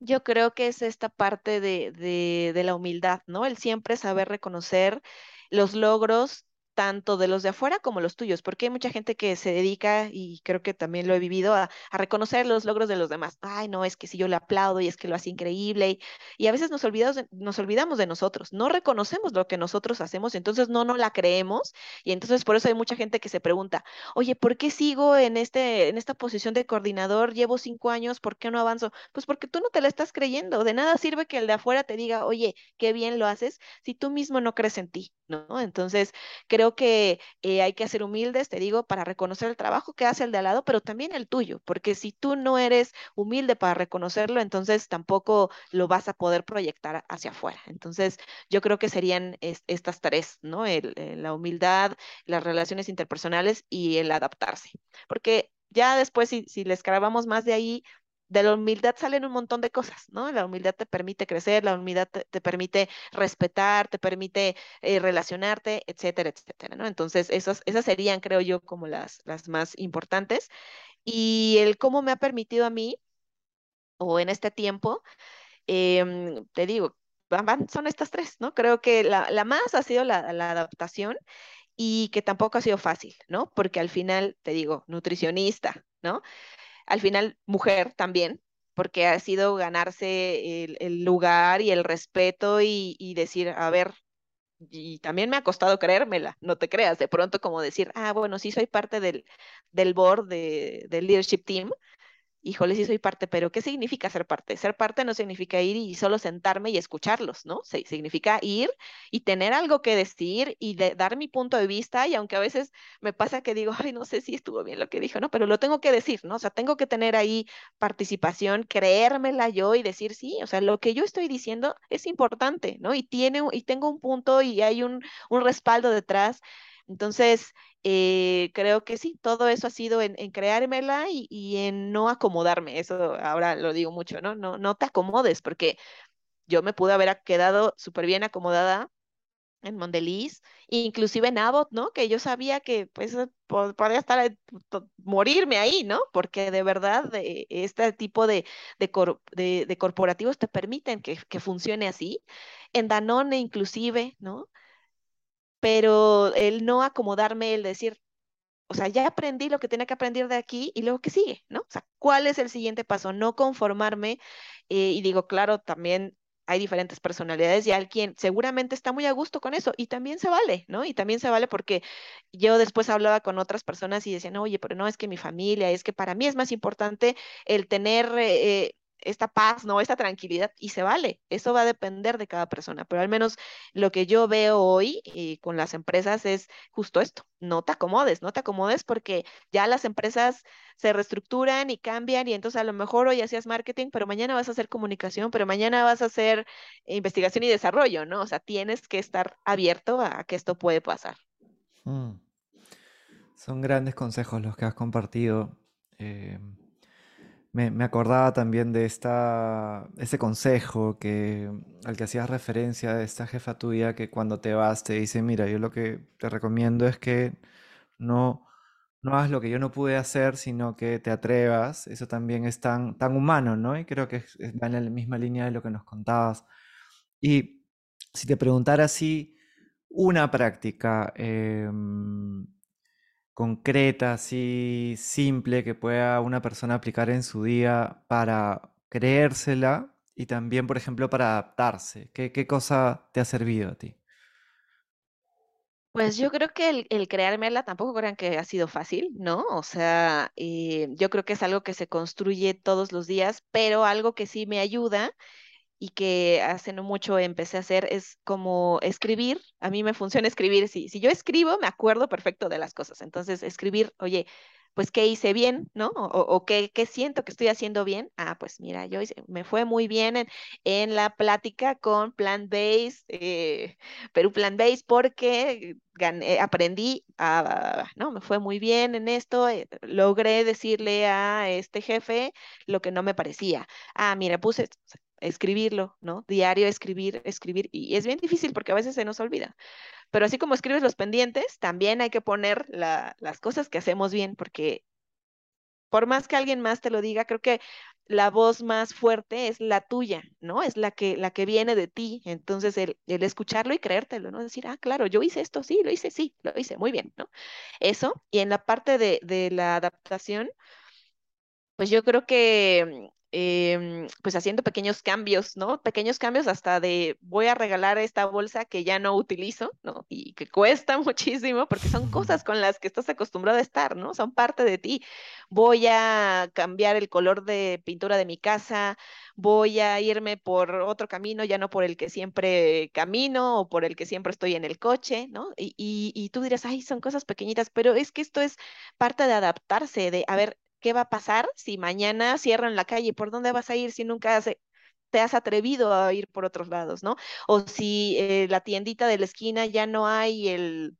yo creo que es esta parte de, de, de la humildad, ¿no? El siempre saber reconocer los logros tanto de los de afuera como los tuyos, porque hay mucha gente que se dedica, y creo que también lo he vivido, a, reconocer los logros de los demás. Ay, no, es que si yo le aplaudo y es que lo hace increíble, y, a veces nos olvidamos, de, nos olvidamos de nosotros, no reconocemos lo que nosotros hacemos, entonces no nos la creemos, y entonces por eso hay mucha gente que se pregunta, oye, ¿por qué sigo en, este, en esta posición de coordinador? Llevo cinco años, ¿por qué no avanzo? Pues porque tú no te la estás creyendo, de nada sirve que el de afuera te diga, oye, qué bien lo haces, si tú mismo no crees en ti, Entonces, creo que eh, hay que ser humildes, te digo, para reconocer el trabajo que hace el de al lado, pero también el tuyo, porque si tú no eres humilde para reconocerlo, entonces tampoco lo vas a poder proyectar hacia afuera. Entonces, yo creo que serían estas tres, ¿no? la humildad, las relaciones interpersonales y el adaptarse. Porque ya después, si, si les grabamos más de ahí, de la humildad salen un montón de cosas, ¿no? La humildad te permite crecer, la humildad te, permite respetar, te permite eh, relacionarte, etcétera, etcétera, ¿no? Entonces, esas, esas serían, creo yo, como las, las más importantes. y el cómo me ha permitido a mí, o en este tiempo, em, te digo, van- son estas tres, ¿no? Creo que la, la más ha sido la, la adaptación y que tampoco ha sido fácil, ¿no? Porque al final, te digo, nutricionista, ¿no? Al final, mujer también, porque ha sido ganarse el, lugar y el respeto y, y decir, a ver, y también me ha costado creérmela, no te creas, de pronto como decir, ah, bueno, sí soy parte del, del board de, del leadership team, híjole, sí soy parte, pero ¿qué significa ser parte? Ser parte no significa ir y solo sentarme y escucharlos, ¿no? Sí, significa ir y tener algo que decir y de- dar mi punto de vista y aunque a veces me pasa que digo, ay, no sé si estuvo bien lo que dijo, ¿no? Pero lo tengo que decir, ¿no? O sea, tengo que tener ahí participación, creérmela yo y decir, sí, o sea, lo que yo estoy diciendo es importante, ¿no? Y tiene, y tengo un punto y hay un, un respaldo detrás. Entonces, eh, creo que sí, todo eso ha sido en, en creármela y, y en no acomodarme. Eso ahora lo digo mucho, ¿no? No, no te acomodes, porque yo me pude haber quedado súper bien acomodada en Mondeliz, inclusive en Abbott, ¿no? Que yo sabía que pues eh, po- podría estar, morirme ahí, ¿no? Porque de verdad eh, este tipo de, de, cor- de- de corporativos te permiten que, que funcione así. En Danone inclusive, ¿no? Pero el no acomodarme, el decir, o sea, ya aprendí lo que tenía que aprender de aquí y luego qué sigue, ¿no? O sea, ¿cuál es el siguiente paso? No conformarme eh, y digo, claro, también hay diferentes personalidades y alguien seguramente está muy a gusto con eso y también se vale, ¿no? Y también se vale porque yo después hablaba con otras personas y decían, oye, pero no, es que mi familia, es que para mí es más importante el tener... eh, esta paz, ¿no? Esta tranquilidad, y se vale. Eso va a depender de cada persona, pero al menos lo que yo veo hoy eh, con las empresas es justo esto, no te acomodes, no te acomodes porque ya las empresas se reestructuran y cambian y entonces a lo mejor hoy hacías marketing, pero mañana vas a hacer comunicación, pero mañana vas a hacer investigación y desarrollo, ¿no? O sea, tienes que estar abierto a que esto puede pasar. Mm. Son grandes consejos los que has compartido. Eh, me, me acordaba también de esta, ese consejo que, al que hacías referencia de esta jefa tuya que cuando te vas te dice, mira, yo lo que te recomiendo es que no, no hagas lo que yo no pude hacer, sino que te atrevas. Eso también es tan, tan humano, ¿no? Y creo que es- en la misma línea de lo que nos contabas. Y si te preguntara así, una práctica em, concreta, así simple, que pueda una persona aplicar en su día para creérsela y también, por ejemplo, para adaptarse, ¿qué, qué cosa te ha servido a ti? Pues yo creo que el, el creármela tampoco crean que ha sido fácil, ¿no? O sea, eh, yo creo que es algo que se construye todos los días, pero algo que sí me ayuda y que hace no mucho empecé a hacer es como escribir. A mí me funciona escribir. Si, si yo escribo, me acuerdo perfecto de las cosas. Entonces, escribir, oye, pues qué hice bien, ¿no? O, o- qué, qué siento que estoy haciendo bien. Ah, pues mira, yo me fue muy bien en, en la plática con Plant Base, eh, Perú Plant Base, porque gané- aprendí a, ¿no? Me fue muy bien en esto. eh, logré decirle a este jefe lo que no me parecía. Ah, mira, puse escribirlo, ¿no? Diario, escribir, escribir. Y es bien difícil porque a veces se nos olvida. Pero así como escribes los pendientes, también hay que poner la- las cosas que hacemos bien, porque por más que alguien más te lo diga, creo que la voz más fuerte es la tuya, ¿no? Es la que, la que viene de ti. Entonces, el, el escucharlo y creértelo, ¿no? Decir, ah, claro, yo hice esto, sí, lo hice, sí, lo hice, muy bien, ¿no? Eso. Y en la parte de, de la adaptación, pues yo creo que, em, pues haciendo pequeños cambios, ¿no? Pequeños cambios hasta de voy a regalar esta bolsa que ya no utilizo, ¿no? Y que cuesta muchísimo porque son cosas con las que estás acostumbrado a estar, ¿no? Son parte de ti. Voy a cambiar el color de pintura de mi casa, voy a irme por otro camino, ya no por el que siempre camino o por el que siempre estoy en el coche, ¿no? Y, y, y tú dirás, ay, son cosas pequeñitas, pero es que esto es parte de adaptarse, de, a ver, ¿qué va a pasar si mañana cierran la calle? ¿Por dónde vas a ir si nunca te has atrevido a ir por otros lados, ¿no? O si eh, la tiendita de la esquina ya no hay el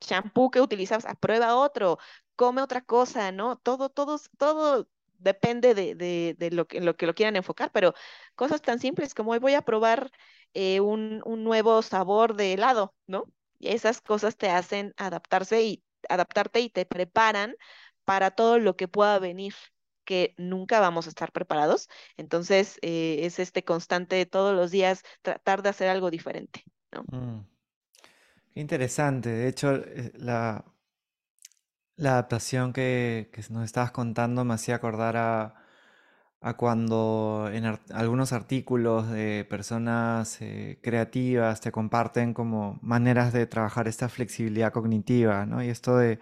champú que utilizabas, ah, prueba otro, come otra cosa, ¿no? Todo, todo, todo depende de, lo que lo quieran enfocar, pero cosas tan simples como hoy voy a probar eh, un, un nuevo sabor de helado, ¿no? Y esas cosas te hacen adaptarse y adaptarte y te preparan para todo lo que pueda venir que nunca vamos a estar preparados. Entonces, eh, es este constante de todos los días tratar de hacer algo diferente, ¿no? Mm. Qué interesante. De hecho, eh, la, la adaptación que, nos estabas contando me hacía acordar a, cuando en algunos artículos de personas eh, creativas te comparten como maneras de trabajar esta flexibilidad cognitiva, ¿no? Y esto de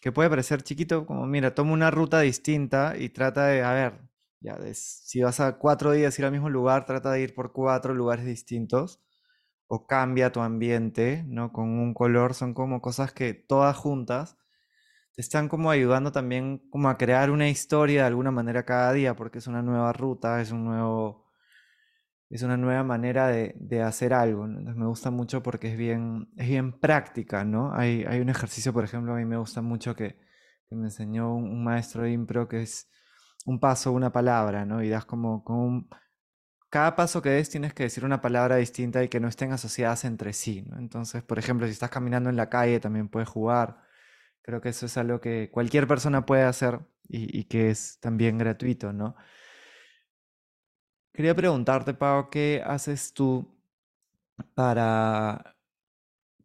que puede parecer chiquito, como mira, toma una ruta distinta y trata de, a ver, ya, de- si vas a cuatro días ir al mismo lugar, trata de ir por cuatro lugares distintos o cambia tu ambiente, ¿no? Con un color, son como cosas que todas juntas te están como ayudando también como a crear una historia de alguna manera cada día, porque es una nueva ruta, es un nuevo, es una nueva manera de, de hacer algo, ¿no? Me gusta mucho porque es bien, es bien práctica, ¿no? Hay, hay un ejercicio, por ejemplo, a mí me gusta mucho que, que me enseñó un, maestro de impro que es un paso, una palabra, ¿no? Y das como, como cada paso que des tienes que decir una palabra distinta y que no estén asociadas entre sí. Entonces, por ejemplo, si estás caminando en la calle también puedes jugar. Creo que eso es algo que cualquier persona puede hacer y, y que es también gratuito, ¿no? Quería preguntarte, Pau, ¿qué haces tú para,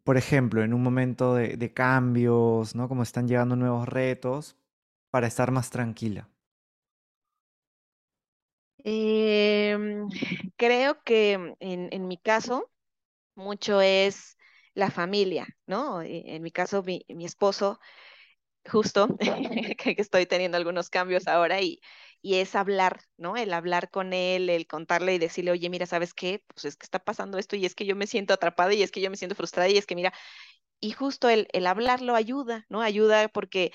por ejemplo, en un momento de, cambios, ¿no? Como están llegando nuevos retos, para estar más tranquila? Em, creo que en, en mi caso, mucho es la familia, ¿no? E- En mi caso, mi, mi esposo justo que estoy teniendo algunos cambios ahora y, y es hablar, ¿no? El hablar con él, el contarle y decirle, oye, mira, ¿sabes qué? Pues es que está pasando esto y es que yo me siento atrapada y es que yo me siento frustrada y es que mira, y justo el, el hablarlo ayuda, ¿no? Ayuda porque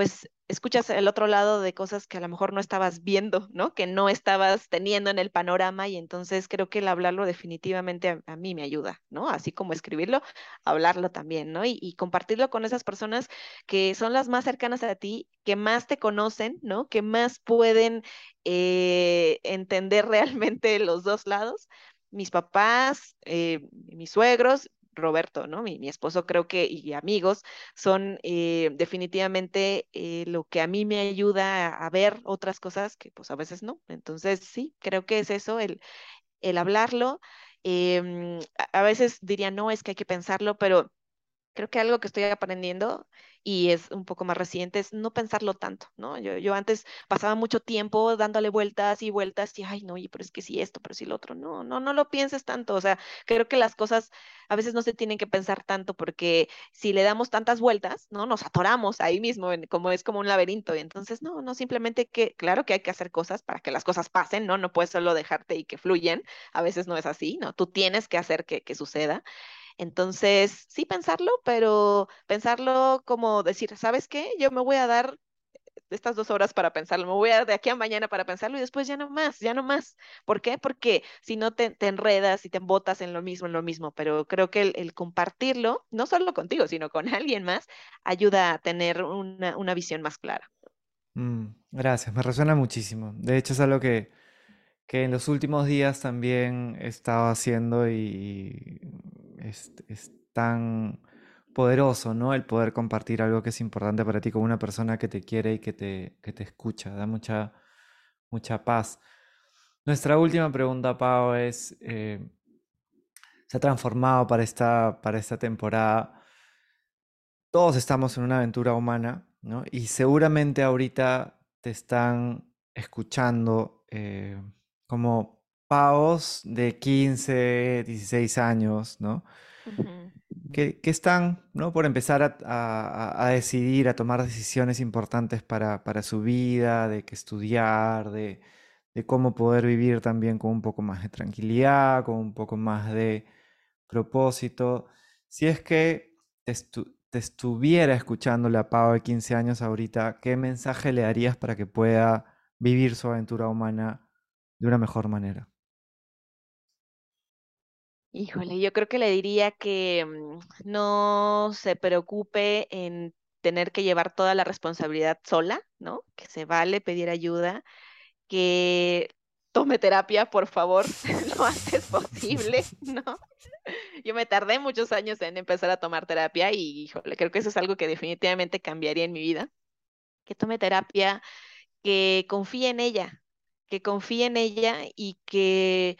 pues escuchas el otro lado de cosas que a lo mejor no estabas viendo, ¿no? Que no estabas teniendo en el panorama y entonces creo que el hablarlo definitivamente a, mí me ayuda, ¿no? Así como escribirlo, hablarlo también, ¿no? Y, y compartirlo con esas personas que son las más cercanas a ti, que más te conocen, ¿no? Que más pueden eh, entender realmente los dos lados. Mis papás, eh, mis suegros Roberto, ¿no? Mi, mi esposo creo que y amigos son eh, definitivamente eh, lo que a mí me ayuda a, ver otras cosas que pues a veces no. Entonces sí, creo que es eso, el, el hablarlo. Em, a veces diría, no, es que hay que pensarlo, pero Creo que algo que estoy aprendiendo y es un poco más reciente es no pensarlo tanto, ¿no? Yo, yo antes pasaba mucho tiempo dándole vueltas y vueltas y, ay, no, pero es que sí esto, pero sí lo otro. No, no, no lo pienses tanto. O sea, creo que las cosas a veces no se tienen que pensar tanto porque si le damos tantas vueltas, ¿no? Nos atoramos ahí mismo, en- como es como un laberinto. Y entonces, no, no, simplemente que, claro que hay que hacer cosas para que las cosas pasen, ¿no? No puedes solo dejarte y que fluyen. A veces no es así, ¿no? Tú tienes que hacer que, que suceda. Entonces, sí pensarlo, pero pensarlo como decir, ¿sabes qué? Yo me voy a dar estas dos horas para pensarlo, me voy a dar de aquí a mañana para pensarlo y después ya no más, ya no más. ¿Por qué? Porque si no te, enredas y te embotas en lo mismo, en lo mismo, pero creo que el, compartirlo, no solo contigo, sino con alguien más, ayuda a tener una, una visión más clara. Mm, gracias, me resuena muchísimo. De hecho, es algo que, que en los últimos días también he estado haciendo y es, tan poderoso, ¿no? El poder compartir algo que es importante para ti con una persona que te quiere y que te, que te escucha, da mucha, mucha paz. Nuestra última pregunta, Pau, es, eh, ¿se ha transformado para esta, para esta temporada? Todos estamos en una aventura humana, ¿no? Y seguramente ahorita te están escuchando eh, como pavos de 15, 16 años, ¿no? Que, que están, ¿no? Por empezar a, a- a decidir, a tomar decisiones importantes para, para su vida, de qué estudiar, de, de cómo poder vivir también con un poco más de tranquilidad, con un poco más de propósito. Si es que te, estu- te estuviera escuchando la Pau de 15 años ahorita, ¿qué mensaje le darías para que pueda vivir su aventura humana de una mejor manera? Híjole, yo creo que le diría que mm, no se preocupe en tener que llevar toda la responsabilidad sola, ¿no? Que se vale pedir ayuda, que tome terapia, por favor, lo antes posible, ¿no? Yo me tardé muchos años en empezar a tomar terapia y, híjole, creo que eso es algo que definitivamente cambiaría en mi vida que tome terapia, que confíe en ella, que confíe en ella y que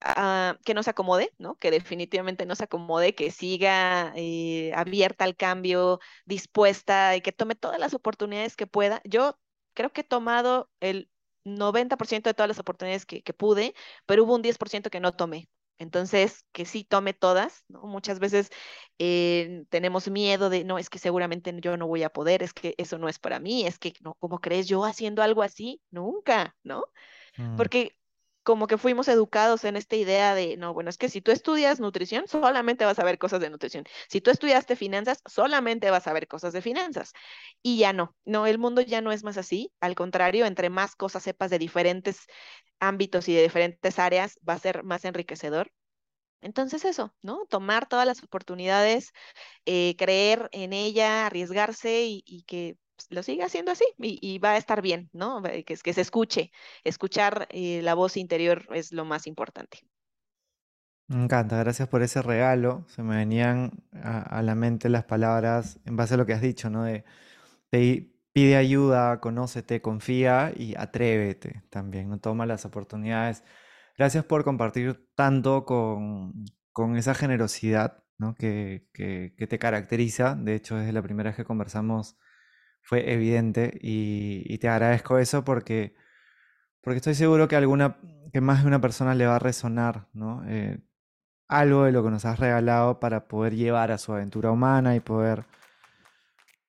ah, que no se acomode, ¿no? Que definitivamente no se acomode, que siga eh, abierta al cambio, dispuesta y que tome todas las oportunidades que pueda. Yo creo que he tomado el 90% de todas las oportunidades que, que pude, pero hubo un 10% que no tomé. Entonces, que sí tome todas, ¿no? Muchas veces eh, tenemos miedo de, no, es que seguramente yo no voy a poder, es que eso no es para mí, es que, no, ¿cómo crees yo haciendo algo así? Nunca, ¿no? Mm, Porque como que fuimos educados en esta idea de, no, bueno, es que si tú estudias nutrición, solamente vas a ver cosas de nutrición. Si tú estudiaste finanzas, solamente vas a ver cosas de finanzas. Y ya no, no, el mundo ya no es más así. Al contrario, entre más cosas sepas de diferentes ámbitos y de diferentes áreas, va a ser más enriquecedor. Entonces eso, ¿no? Tomar todas las oportunidades, eh, creer en ella, arriesgarse y, que lo siga haciendo así y, y va a estar bien, ¿no? Va- Que, que se escuche. Escuchar eh, la voz interior es lo más importante. Me encanta, gracias por ese regalo. Se me venían a, a la mente las palabras en base a lo que has dicho, ¿no? De pe- pide ayuda, conócete, confía y atrévete también, ¿no? Toma las oportunidades. Gracias por compartir tanto con, con esa generosidad, ¿no? que, que, que te caracteriza. De hecho, desde la primera vez que conversamos fue evidente y, te agradezco eso porque, porque estoy seguro que alguna, que más de una persona le va a resonar, ¿no? Eh, algo de lo que nos has regalado para poder llevar a su aventura humana y poder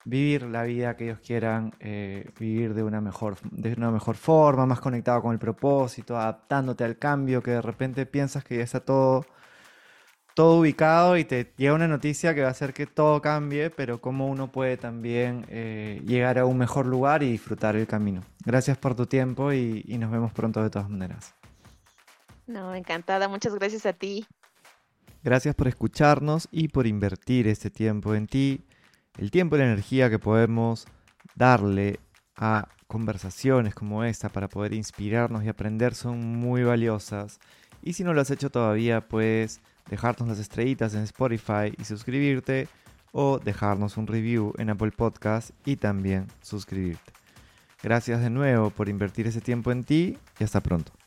vivir la vida que ellos quieran eh, vivir de una mejor, de una mejor forma, más conectado con el propósito, adaptándote al cambio, que de repente piensas que ya está todo, todo ubicado y te llega una noticia que va a hacer que todo cambie, pero cómo uno puede también eh, llegar a un mejor lugar y disfrutar el camino. Gracias por tu tiempo y, y nos vemos pronto de todas maneras. No, encantada. Muchas gracias a ti. Gracias por escucharnos y por invertir este tiempo en ti, el tiempo y la energía que podemos darle a conversaciones como esta para poder inspirarnos y aprender son muy valiosas. Y si no lo has hecho todavía, puedes dejarnos las estrellitas en Spotify y suscribirte o dejarnos un review en Apple Podcast y también suscribirte. Gracias de nuevo por invertir ese tiempo en ti y hasta pronto.